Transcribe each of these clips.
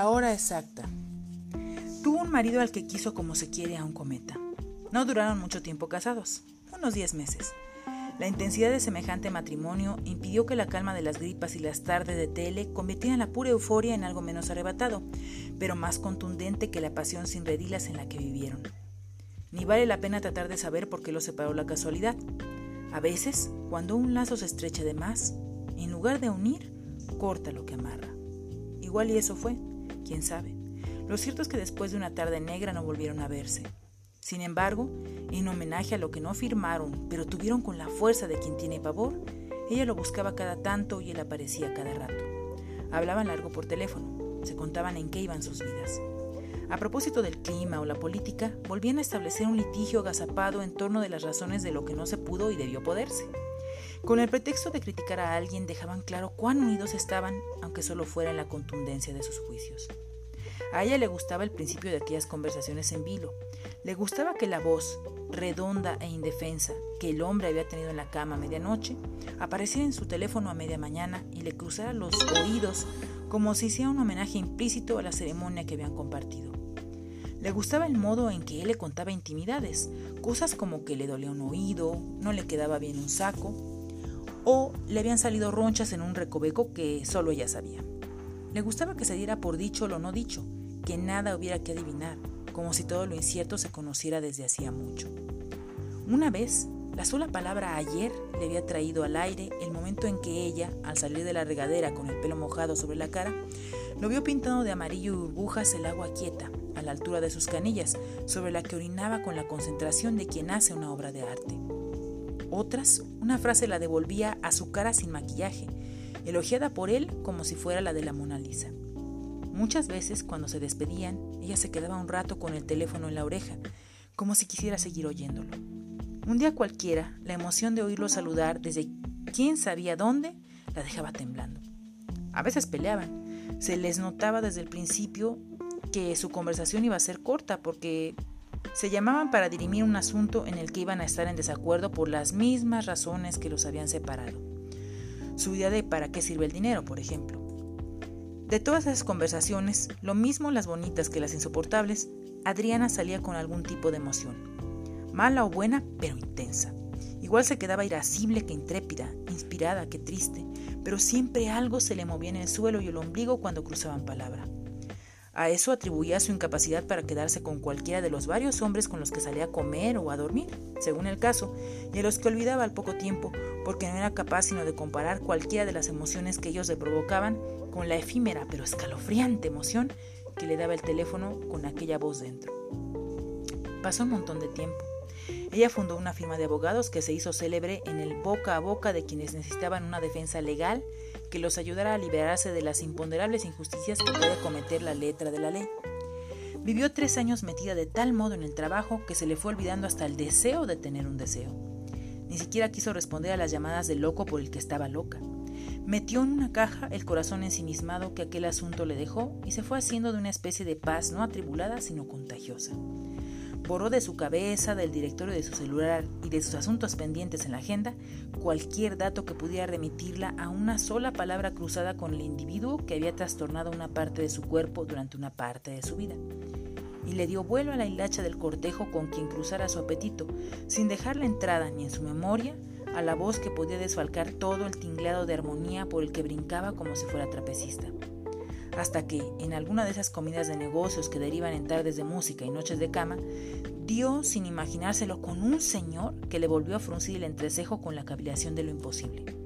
la hora exacta. Tuvo un marido al que quiso como se quiere a un cometa. No duraron mucho tiempo casados, unos 10 meses. La intensidad de semejante matrimonio impidió que la calma de las gripas y las tardes de tele convirtieran la pura euforia en algo menos arrebatado, pero más contundente que la pasión sin redilas en la que vivieron. Ni vale la pena tratar de saber por qué los separó la casualidad. A veces, cuando un lazo se estrecha de más, en lugar de unir, corta lo que amarra. Igual y eso fue, quién sabe. Lo cierto es que después de una tarde negra no volvieron a verse. Sin embargo, en homenaje a lo que no firmaron, pero tuvieron con la fuerza de quien tiene pavor, ella lo buscaba cada tanto y él aparecía cada rato. Hablaban largo por teléfono, se contaban en qué iban sus vidas. A propósito del clima o la política, volvían a establecer un litigio agazapado en torno de las razones de lo que no se pudo y debió poderse. Con el pretexto de criticar a alguien dejaban claro cuán unidos estaban, aunque solo fuera en la contundencia de sus juicios. A ella le gustaba el principio de aquellas conversaciones en vilo. Le gustaba que la voz, redonda e indefensa, que el hombre había tenido en la cama a medianoche, apareciera en su teléfono a media mañana y le cruzara los oídos como si hiciera un homenaje implícito a la ceremonia que habían compartido. Le gustaba el modo en que él le contaba intimidades, cosas como que le dolía un oído, no le quedaba bien un saco, o le habían salido ronchas en un recoveco que solo ella sabía. Le gustaba que se diera por dicho lo no dicho, que nada hubiera que adivinar, como si todo lo incierto se conociera desde hacía mucho. Una vez, la sola palabra ayer le había traído al aire el momento en que ella, al salir de la regadera con el pelo mojado sobre la cara, lo vio pintado de amarillo y burbujas el agua quieta, a la altura de sus canillas, sobre la que orinaba con la concentración de quien hace una obra de arte. Otras, una frase la devolvía a su cara sin maquillaje, elogiada por él como si fuera la de la Mona Lisa. Muchas veces, cuando se despedían, ella se quedaba un rato con el teléfono en la oreja, como si quisiera seguir oyéndolo. Un día cualquiera, la emoción de oírlo saludar desde quién sabía dónde la dejaba temblando. A veces peleaban. Se les notaba desde el principio que su conversación iba a ser corta porque se llamaban para dirimir un asunto en el que iban a estar en desacuerdo por las mismas razones que los habían separado. Su idea de para qué sirve el dinero, por ejemplo. De todas esas conversaciones, lo mismo las bonitas que las insoportables, Adriana salía con algún tipo de emoción. Mala o buena, pero intensa. Igual se quedaba irascible que intrépida, inspirada que triste, pero siempre algo se le movía en el suelo y el ombligo cuando cruzaban palabra. A eso atribuía su incapacidad para quedarse con cualquiera de los varios hombres con los que salía a comer o a dormir, según el caso, y a los que olvidaba al poco tiempo, porque no era capaz sino de comparar cualquiera de las emociones que ellos le provocaban con la efímera pero escalofriante emoción que le daba el teléfono con aquella voz dentro. Pasó un montón de tiempo. Ella fundó una firma de abogados que se hizo célebre en el boca a boca de quienes necesitaban una defensa legal que los ayudara a liberarse de las imponderables injusticias que puede cometer la letra de la ley. Vivió tres años metida de tal modo en el trabajo que se le fue olvidando hasta el deseo de tener un deseo. Ni siquiera quiso responder a las llamadas de loco por el que estaba loca. Metió en una caja el corazón ensimismado que aquel asunto le dejó y se fue haciendo de una especie de paz no atribulada sino contagiosa borró de su cabeza, del directorio de su celular y de sus asuntos pendientes en la agenda cualquier dato que pudiera remitirla a una sola palabra cruzada con el individuo que había trastornado una parte de su cuerpo durante una parte de su vida. Y le dio vuelo a la hilacha del cortejo con quien cruzara su apetito, sin dejarle entrada ni en su memoria a la voz que podía desfalcar todo el tinglado de armonía por el que brincaba como si fuera trapecista hasta que, en alguna de esas comidas de negocios que derivan en tardes de música y noches de cama, dio sin imaginárselo con un señor que le volvió a fruncir el entrecejo con la cavilación de lo imposible.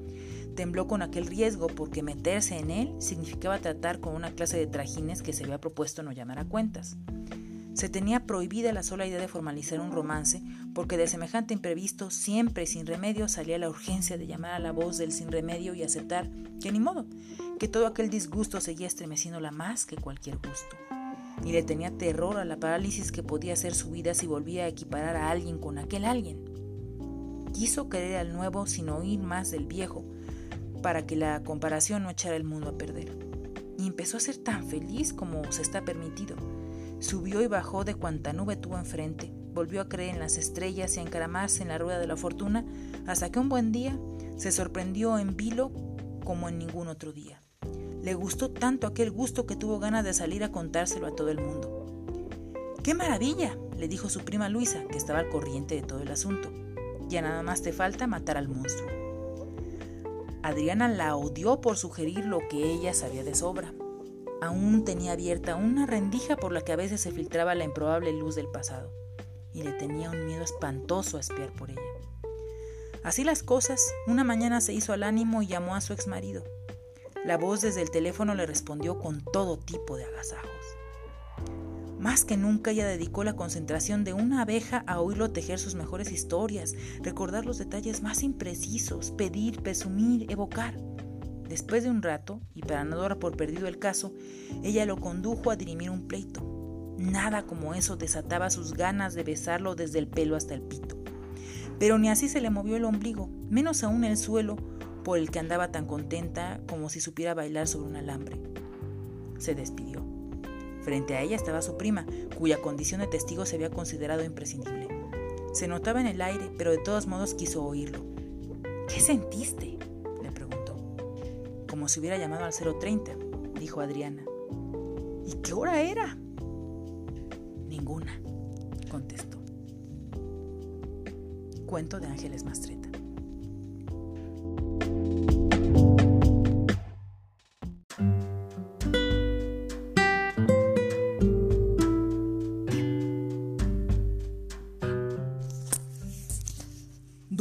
Tembló con aquel riesgo porque meterse en él significaba tratar con una clase de trajines que se había propuesto no llamar a cuentas. Se tenía prohibida la sola idea de formalizar un romance, porque de semejante imprevisto siempre sin remedio salía la urgencia de llamar a la voz del sin remedio y aceptar que ni modo, que todo aquel disgusto seguía estremeciéndola más que cualquier gusto. Y le tenía terror a la parálisis que podía ser su vida si volvía a equiparar a alguien con aquel alguien. Quiso querer al nuevo sin oír más del viejo, para que la comparación no echara el mundo a perder. Y empezó a ser tan feliz como se está permitido Subió y bajó de cuanta nube tuvo enfrente, volvió a creer en las estrellas y a encaramarse en la rueda de la fortuna, hasta que un buen día se sorprendió en vilo como en ningún otro día. Le gustó tanto aquel gusto que tuvo ganas de salir a contárselo a todo el mundo. ¡Qué maravilla! le dijo su prima Luisa, que estaba al corriente de todo el asunto. Ya nada más te falta matar al monstruo. Adriana la odió por sugerir lo que ella sabía de sobra. Aún tenía abierta una rendija por la que a veces se filtraba la improbable luz del pasado, y le tenía un miedo espantoso a espiar por ella. Así las cosas, una mañana se hizo al ánimo y llamó a su exmarido. La voz desde el teléfono le respondió con todo tipo de agasajos. Más que nunca ella dedicó la concentración de una abeja a oírlo tejer sus mejores historias, recordar los detalles más imprecisos, pedir, presumir, evocar. Después de un rato, y para no por perdido el caso, ella lo condujo a dirimir un pleito. Nada como eso desataba sus ganas de besarlo desde el pelo hasta el pito pero ni así se le movió el ombligo, menos aún el suelo por el que andaba tan contenta como si supiera bailar sobre un alambre. Se despidió. Frente a ella estaba su prima, cuya condición de testigo se había considerado imprescindible. Se notaba en el aire, pero de todos modos quiso oírlo. ¿Qué sentiste? le preguntó. Como si hubiera llamado al 030, dijo Adriana. ¿Y qué hora era? Ninguna, contestó. Cuento de Ángeles Mastreta.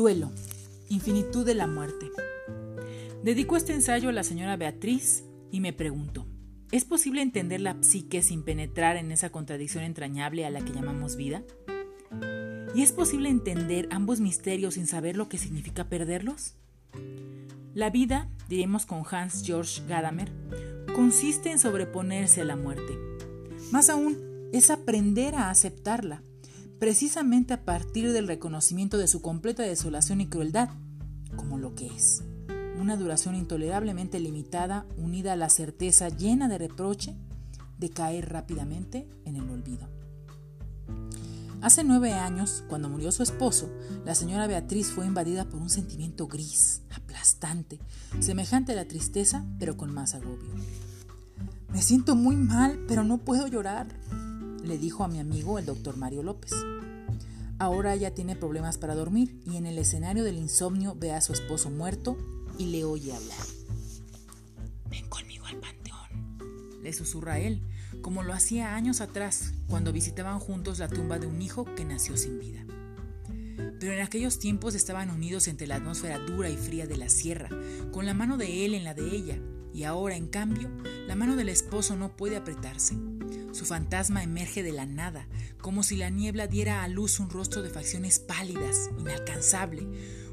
Duelo. Infinitud de la muerte. Dedico este ensayo a la señora Beatriz y me pregunto, ¿es posible entender la psique sin penetrar en esa contradicción entrañable a la que llamamos vida? ¿Y es posible entender ambos misterios sin saber lo que significa perderlos? La vida, diremos con Hans Georg Gadamer, consiste en sobreponerse a la muerte. Más aún, es aprender a aceptarla, precisamente a partir del reconocimiento de su completa desolación y crueldad, como lo que es. Una duración intolerablemente limitada unida a la certeza llena de reproche de caer rápidamente en el olvido. Hace nueve años, cuando murió su esposo, la señora Beatriz fue invadida por un sentimiento gris, aplastante, semejante a la tristeza, pero con más agobio. Me siento muy mal, pero no puedo llorar, le dijo a mi amigo el doctor Mario López. Ahora ella tiene problemas para dormir y en el escenario del insomnio ve a su esposo muerto y le oye hablar. Ven conmigo al panteón, le susurra él, como lo hacía años atrás, cuando visitaban juntos la tumba de un hijo que nació sin vida. Pero en aquellos tiempos estaban unidos entre la atmósfera dura y fría de la sierra, con la mano de él en la de ella, y ahora, en cambio, la mano del esposo no puede apretarse. Su fantasma emerge de la nada, como si la niebla diera a luz un rostro de facciones pálidas, inalcanzable,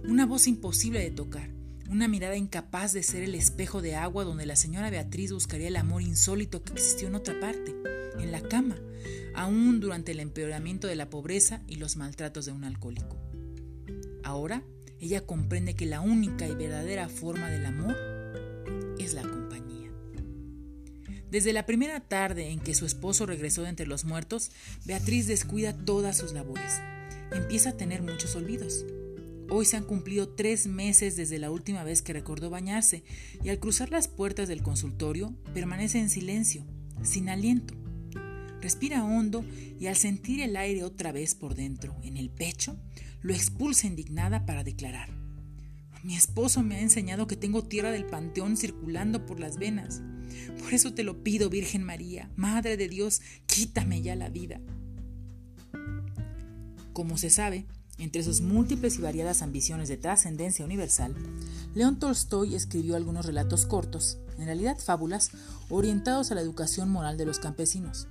una voz imposible de tocar, una mirada incapaz de ser el espejo de agua donde la señora Beatriz buscaría el amor insólito que existió en otra parte, en la cama, aún durante el empeoramiento de la pobreza y los maltratos de un alcohólico. Ahora ella comprende que la única y verdadera forma del amor es la. Desde la primera tarde en que su esposo regresó de entre los muertos, Beatriz descuida todas sus labores. Empieza a tener muchos olvidos. Hoy se han cumplido tres meses desde la última vez que recordó bañarse y al cruzar las puertas del consultorio permanece en silencio, sin aliento. Respira hondo y al sentir el aire otra vez por dentro, en el pecho, lo expulsa indignada para declarar. Mi esposo me ha enseñado que tengo tierra del panteón circulando por las venas. Por eso te lo pido, Virgen María, Madre de Dios, quítame ya la vida. Como se sabe, entre sus múltiples y variadas ambiciones de trascendencia universal, León Tolstoy escribió algunos relatos cortos, en realidad fábulas, orientados a la educación moral de los campesinos.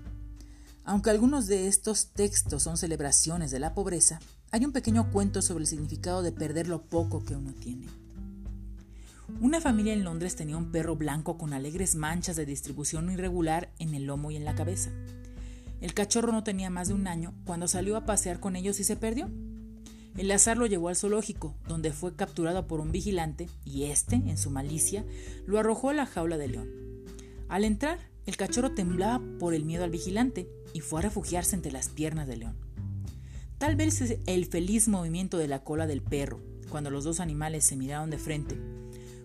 Aunque algunos de estos textos son celebraciones de la pobreza, hay un pequeño cuento sobre el significado de perder lo poco que uno tiene. Una familia en Londres tenía un perro blanco con alegres manchas de distribución irregular en el lomo y en la cabeza. El cachorro no tenía más de un año cuando salió a pasear con ellos y se perdió. El azar lo llevó al zoológico, donde fue capturado por un vigilante y éste, en su malicia, lo arrojó a la jaula de león. Al entrar, el cachorro temblaba por el miedo al vigilante y fue a refugiarse entre las piernas del león. Tal vez el feliz movimiento de la cola del perro, cuando los dos animales se miraron de frente,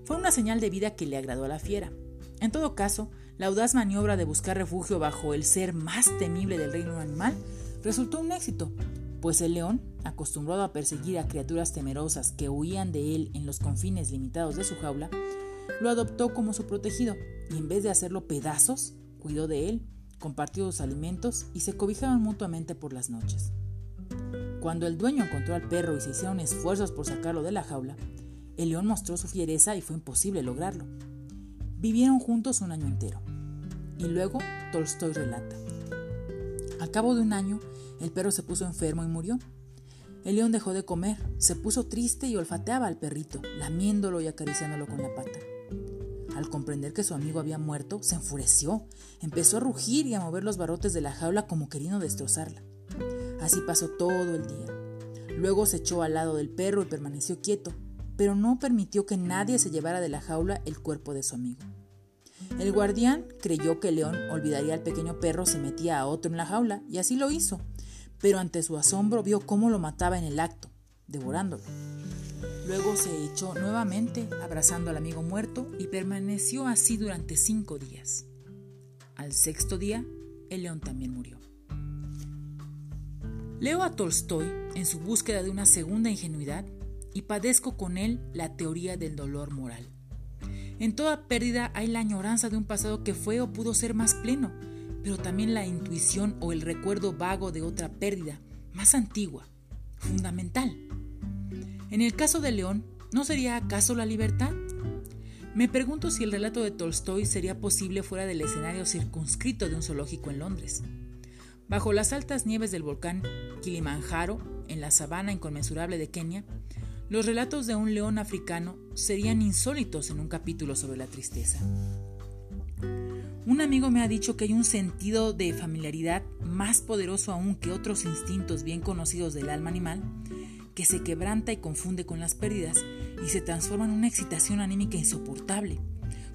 fue una señal de vida que le agradó a la fiera. En todo caso, la audaz maniobra de buscar refugio bajo el ser más temible del reino animal resultó un éxito, pues el león, acostumbrado a perseguir a criaturas temerosas que huían de él en los confines limitados de su jaula, lo adoptó como su protegido y en vez de hacerlo pedazos, cuidó de él, compartió sus alimentos y se cobijaban mutuamente por las noches. Cuando el dueño encontró al perro y se hicieron esfuerzos por sacarlo de la jaula, el león mostró su fiereza y fue imposible lograrlo. Vivieron juntos un año entero. Y luego Tolstoy relata. Al cabo de un año, el perro se puso enfermo y murió. El león dejó de comer, se puso triste y olfateaba al perrito, lamiéndolo y acariciándolo con la pata. Al comprender que su amigo había muerto, se enfureció, empezó a rugir y a mover los barrotes de la jaula como queriendo destrozarla. Así pasó todo el día. Luego se echó al lado del perro y permaneció quieto, pero no permitió que nadie se llevara de la jaula el cuerpo de su amigo. El guardián creyó que el león olvidaría al pequeño perro si metía a otro en la jaula, y así lo hizo, pero ante su asombro vio cómo lo mataba en el acto, devorándolo. Luego se echó nuevamente abrazando al amigo muerto y permaneció así durante cinco días. Al sexto día, el león también murió. Leo a Tolstoy en su búsqueda de una segunda ingenuidad y padezco con él la teoría del dolor moral. En toda pérdida hay la añoranza de un pasado que fue o pudo ser más pleno, pero también la intuición o el recuerdo vago de otra pérdida, más antigua, fundamental. En el caso de León, ¿no sería acaso la libertad? Me pregunto si el relato de Tolstoy sería posible fuera del escenario circunscrito de un zoológico en Londres. Bajo las altas nieves del volcán Kilimanjaro, en la sabana inconmensurable de Kenia, los relatos de un león africano serían insólitos en un capítulo sobre la tristeza. Un amigo me ha dicho que hay un sentido de familiaridad más poderoso aún que otros instintos bien conocidos del alma animal, que se quebranta y confunde con las pérdidas y se transforma en una excitación anímica insoportable,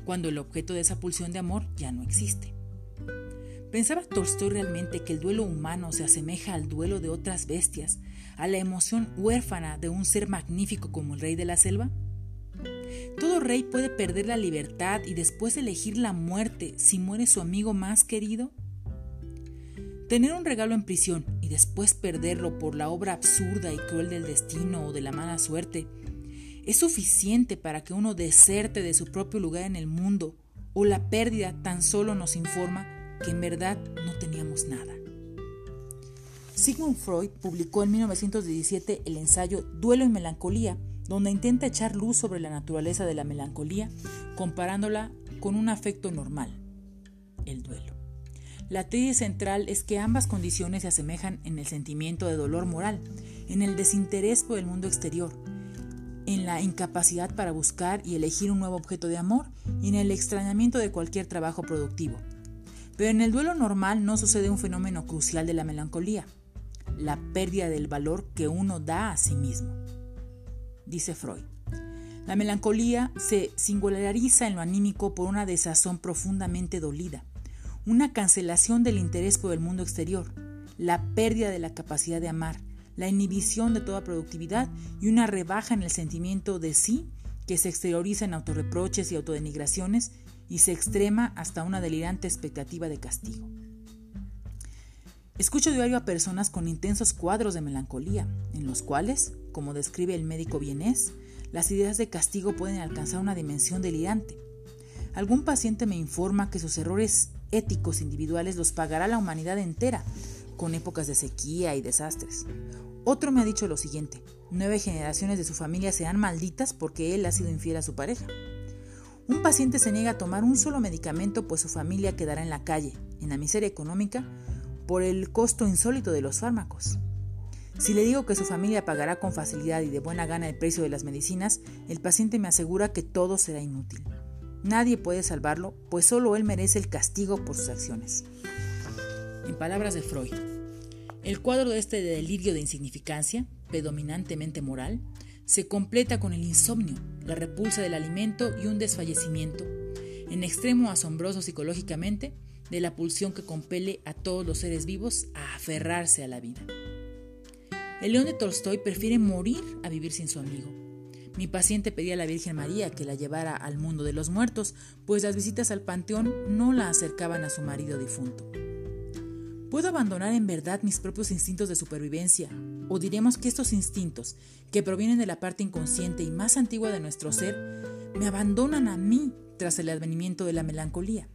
cuando el objeto de esa pulsión de amor ya no existe. ¿Pensaba Tolstoy realmente que el duelo humano se asemeja al duelo de otras bestias, a la emoción huérfana de un ser magnífico como el rey de la selva? ¿Todo rey puede perder la libertad y después elegir la muerte si muere su amigo más querido? Tener un regalo en prisión y después perderlo por la obra absurda y cruel del destino o de la mala suerte es suficiente para que uno deserte de su propio lugar en el mundo o la pérdida tan solo nos informa que en verdad no teníamos nada. Sigmund Freud publicó en 1917 el ensayo Duelo y Melancolía, donde intenta echar luz sobre la naturaleza de la melancolía, comparándola con un afecto normal, el duelo. La tesis central es que ambas condiciones se asemejan en el sentimiento de dolor moral, en el desinterés por el mundo exterior, en la incapacidad para buscar y elegir un nuevo objeto de amor y en el extrañamiento de cualquier trabajo productivo. Pero en el duelo normal no sucede un fenómeno crucial de la melancolía, la pérdida del valor que uno da a sí mismo. Dice Freud. La melancolía se singulariza en lo anímico por una desazón profundamente dolida, una cancelación del interés por el mundo exterior, la pérdida de la capacidad de amar, la inhibición de toda productividad y una rebaja en el sentimiento de sí que se exterioriza en autorreproches y autodenigraciones y se extrema hasta una delirante expectativa de castigo. Escucho diario a personas con intensos cuadros de melancolía, en los cuales, como describe el médico vienés, las ideas de castigo pueden alcanzar una dimensión delirante. Algún paciente me informa que sus errores éticos individuales los pagará la humanidad entera, con épocas de sequía y desastres. Otro me ha dicho lo siguiente, nueve generaciones de su familia serán malditas porque él ha sido infiel a su pareja. Un paciente se niega a tomar un solo medicamento pues su familia quedará en la calle, en la miseria económica, por el costo insólito de los fármacos. Si le digo que su familia pagará con facilidad y de buena gana el precio de las medicinas, el paciente me asegura que todo será inútil. Nadie puede salvarlo, pues solo él merece el castigo por sus acciones. En palabras de Freud, el cuadro de este delirio de insignificancia, predominantemente moral, se completa con el insomnio, la repulsa del alimento y un desfallecimiento, en extremo asombroso psicológicamente, de la pulsión que compele a todos los seres vivos a aferrarse a la vida. El león de Tolstoy prefiere morir a vivir sin su amigo. Mi paciente pedía a la Virgen María que la llevara al mundo de los muertos, pues las visitas al panteón no la acercaban a su marido difunto. ¿Puedo abandonar en verdad mis propios instintos de supervivencia? O diremos que estos instintos, que provienen de la parte inconsciente y más antigua de nuestro ser, me abandonan a mí tras el advenimiento de la melancolía.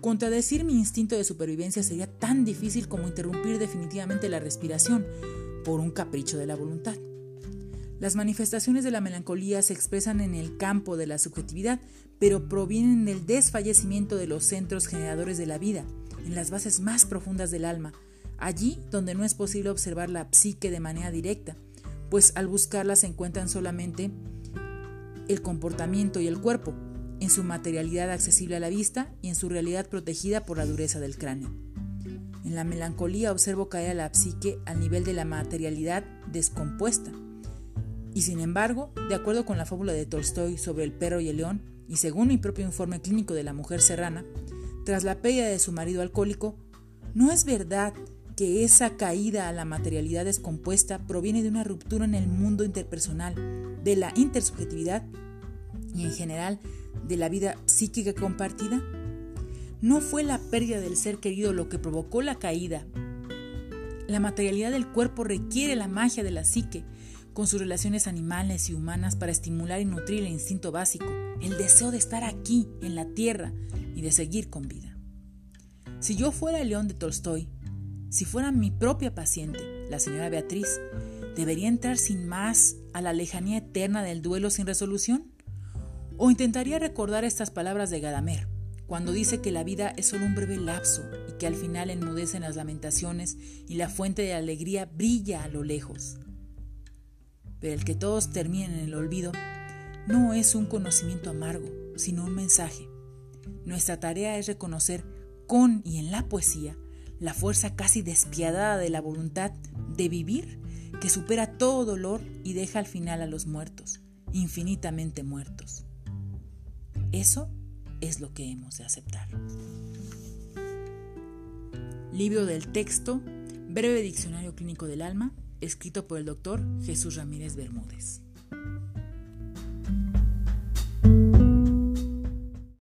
Contradecir mi instinto de supervivencia sería tan difícil como interrumpir definitivamente la respiración por un capricho de la voluntad. Las manifestaciones de la melancolía se expresan en el campo de la subjetividad, pero provienen del desfallecimiento de los centros generadores de la vida, en las bases más profundas del alma, allí donde no es posible observar la psique de manera directa, pues al buscarla se encuentran solamente el comportamiento y el cuerpo, en su materialidad accesible a la vista y en su realidad protegida por la dureza del cráneo. En la melancolía observo caer a la psique al nivel de la materialidad descompuesta, y sin embargo, de acuerdo con la fábula de Tolstoy sobre el perro y el león, y según mi propio informe clínico de la mujer serrana, tras la pérdida de su marido alcohólico, no es verdad que esa caída a la materialidad descompuesta proviene de una ruptura en el mundo interpersonal, de la intersubjetividad y en general de la vida psíquica compartida? ¿No fue la pérdida del ser querido lo que provocó la caída? La materialidad del cuerpo requiere la magia de la psique, con sus relaciones animales y humanas para estimular y nutrir el instinto básico, el deseo de estar aquí, en la tierra, y de seguir con vida. Si yo fuera el león de Tolstoy, si fuera mi propia paciente, la señora Beatriz, ¿debería entrar sin más a la lejanía eterna del duelo sin resolución? ¿O intentaría recordar estas palabras de Gadamer, cuando dice que la vida es solo un breve lapso y que al final enmudecen las lamentaciones y la fuente de alegría brilla a lo lejos? Pero el que todos terminen en el olvido no es un conocimiento amargo, sino un mensaje. Nuestra tarea es reconocer con y en la poesía la fuerza casi despiadada de la voluntad de vivir que supera todo dolor y deja al final a los muertos, infinitamente muertos. Eso es lo que hemos de aceptar. Libro del texto, Breve Diccionario Clínico del Alma, escrito por el doctor Jesús Ramírez Bermúdez.